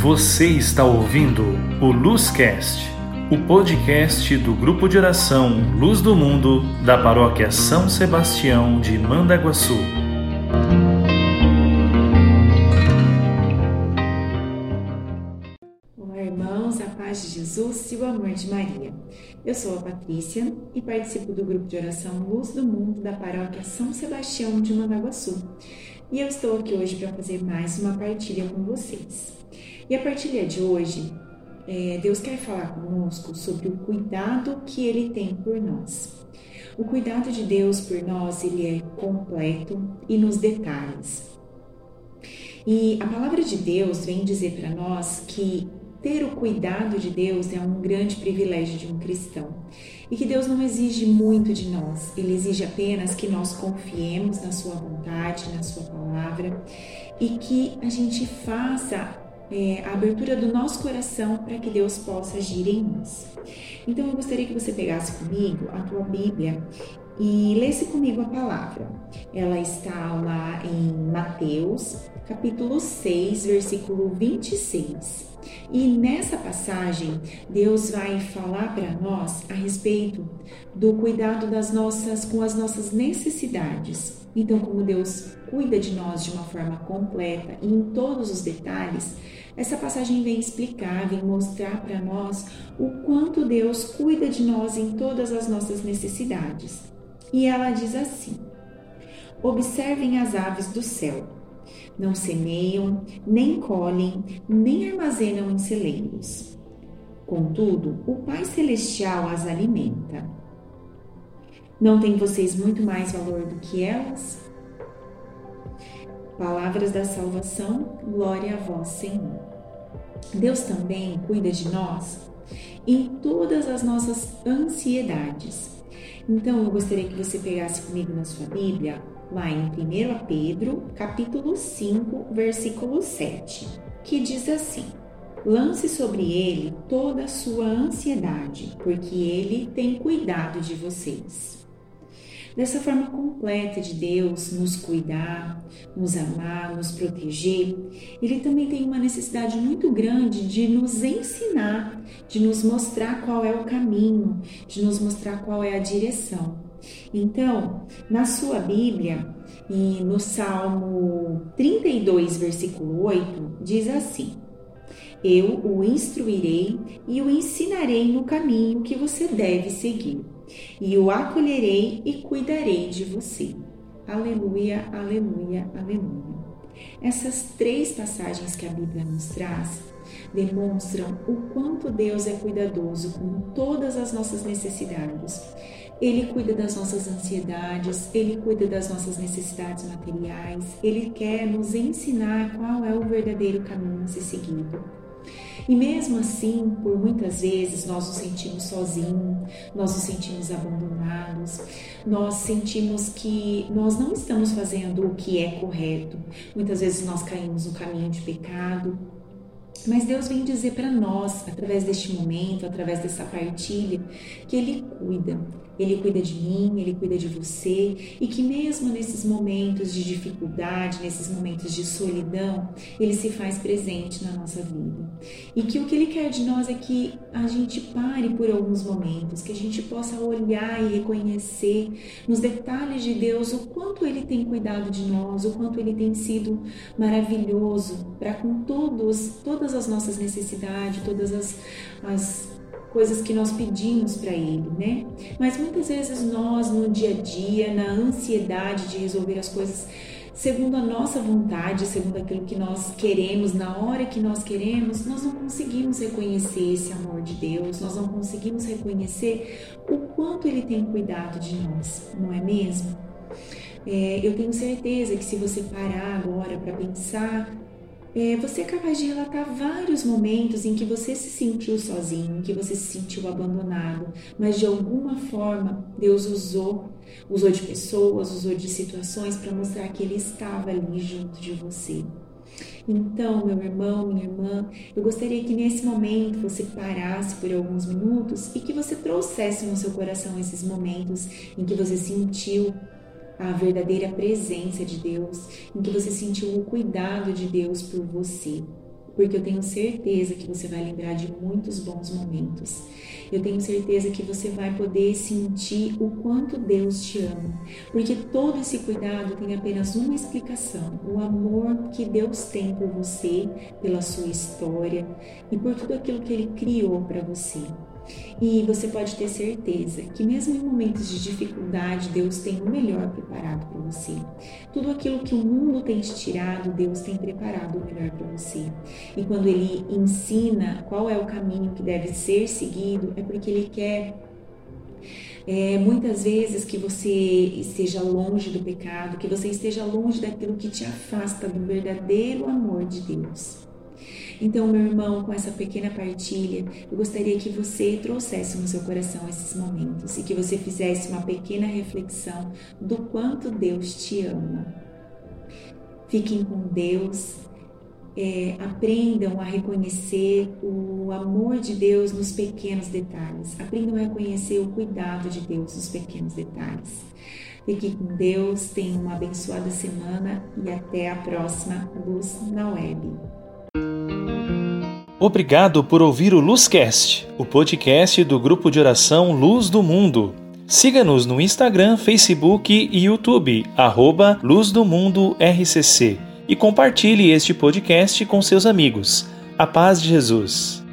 Você está ouvindo o Luzcast, o podcast do grupo de oração Luz do Mundo da paróquia São Sebastião de Mandaguaçu. Olá, irmãos, a paz de Jesus e o amor de Maria. Eu sou a Patrícia e participo do grupo de oração Luz do Mundo da paróquia São Sebastião de Mandaguaçu. E eu estou aqui hoje para fazer mais uma partilha com vocês. E a partilha de hoje, é, Deus quer falar conosco sobre o cuidado que Ele tem por nós. O cuidado de Deus por nós, ele é completo e nos detalhes. E a palavra de Deus vem dizer para nós que ter o cuidado de Deus é um grande privilégio de um cristão. E que Deus não exige muito de nós, Ele exige apenas que nós confiemos na Sua vontade, na Sua palavra e que a gente faça é, a abertura do nosso coração para que Deus possa agir em nós. Então eu gostaria que você pegasse comigo a tua Bíblia e lesse comigo a palavra. Ela está lá em Mateus, capítulo 6, versículo 26. E nessa passagem, Deus vai falar para nós a respeito do cuidado das nossas com as nossas necessidades. Então, como Deus cuida de nós de uma forma completa e em todos os detalhes, essa passagem vem explicar, vem mostrar para nós o quanto Deus cuida de nós em todas as nossas necessidades. E ela diz assim: Observem as aves do céu. Não semeiam, nem colhem, nem armazenam em celeiros. Contudo, o Pai Celestial as alimenta. Não têm vocês muito mais valor do que elas? Palavras da salvação, glória a vós, Senhor. Deus também cuida de nós em todas as nossas ansiedades. Então, eu gostaria que você pegasse comigo na sua Bíblia, lá em 1 Pedro, capítulo 5, versículo 7, que diz assim: Lance sobre ele toda a sua ansiedade, porque ele tem cuidado de vocês dessa forma completa de Deus nos cuidar, nos amar, nos proteger, Ele também tem uma necessidade muito grande de nos ensinar, de nos mostrar qual é o caminho, de nos mostrar qual é a direção. Então, na sua Bíblia, e no Salmo 32, versículo 8, diz assim: Eu o instruirei e o ensinarei no caminho que você deve seguir e o acolherei e cuidarei de você. Aleluia, aleluia, aleluia. Essas três passagens que a Bíblia nos traz demonstram o quanto Deus é cuidadoso com todas as nossas necessidades. Ele cuida das nossas ansiedades, ele cuida das nossas necessidades materiais, ele quer nos ensinar qual é o verdadeiro caminho a ser seguido. E mesmo assim, por muitas vezes, nós nos sentimos sozinhos, nós nos sentimos abandonados, nós sentimos que nós não estamos fazendo o que é correto. Muitas vezes nós caímos no caminho de pecado, mas Deus vem dizer para nós, através deste momento, através dessa partilha, que Ele cuida. Ele cuida de mim, Ele cuida de você e que mesmo nesses momentos de dificuldade, nesses momentos de solidão, Ele se faz presente na nossa vida. E que o que Ele quer de nós é que a gente pare por alguns momentos, que a gente possa olhar e reconhecer nos detalhes de Deus o quanto Ele tem cuidado de nós, o quanto Ele tem sido maravilhoso para com todos, todas as nossas necessidades, todas as, as coisas que nós pedimos para Ele, né? Mas muitas vezes nós, no dia a dia, na ansiedade de resolver as coisas segundo a nossa vontade, segundo aquilo que nós queremos, na hora que nós queremos, nós não conseguimos reconhecer esse amor de Deus, nós não conseguimos reconhecer o quanto Ele tem cuidado de nós, não é mesmo? É, eu tenho certeza que se você parar agora para pensar é, você é capaz de relatar vários momentos em que você se sentiu sozinho, em que você se sentiu abandonado, mas de alguma forma Deus usou, usou de pessoas, usou de situações para mostrar que Ele estava ali junto de você. Então, meu irmão, minha irmã, eu gostaria que nesse momento você parasse por alguns minutos e que você trouxesse no seu coração esses momentos em que você sentiu a verdadeira presença de Deus, em que você sentiu o cuidado de Deus por você. porque eu tenho certeza que você vai lembrar de muitos bons momentos. Eu tenho certeza que você vai poder sentir o quanto Deus te ama, porque todo esse cuidado tem apenas uma explicação: o amor que Deus tem por você, pela sua história e por tudo aquilo que Ele criou para você. E você pode ter certeza que, mesmo em momentos de dificuldade, Deus tem o melhor preparado para você. Tudo aquilo que o mundo tem te tirado, Deus tem preparado o melhor para você. E quando Ele ensina qual é o caminho que deve ser seguido, é porque Ele quer é, muitas vezes que você esteja longe do pecado, que você esteja longe daquilo que te afasta do verdadeiro amor de Deus. Então, meu irmão, com essa pequena partilha, eu gostaria que você trouxesse no seu coração esses momentos e que você fizesse uma pequena reflexão do quanto Deus te ama. Fiquem com Deus, é, aprendam a reconhecer o amor de Deus nos pequenos detalhes, aprendam a reconhecer o cuidado de Deus nos pequenos detalhes. Fique com Deus, tenha uma abençoada semana e até a próxima Luz na Web. Obrigado por ouvir o Luzcast, o podcast do grupo de oração Luz do Mundo. Siga-nos no Instagram, Facebook e YouTube, arroba Luz do Mundo RCC, e compartilhe este podcast com seus amigos. A paz de Jesus.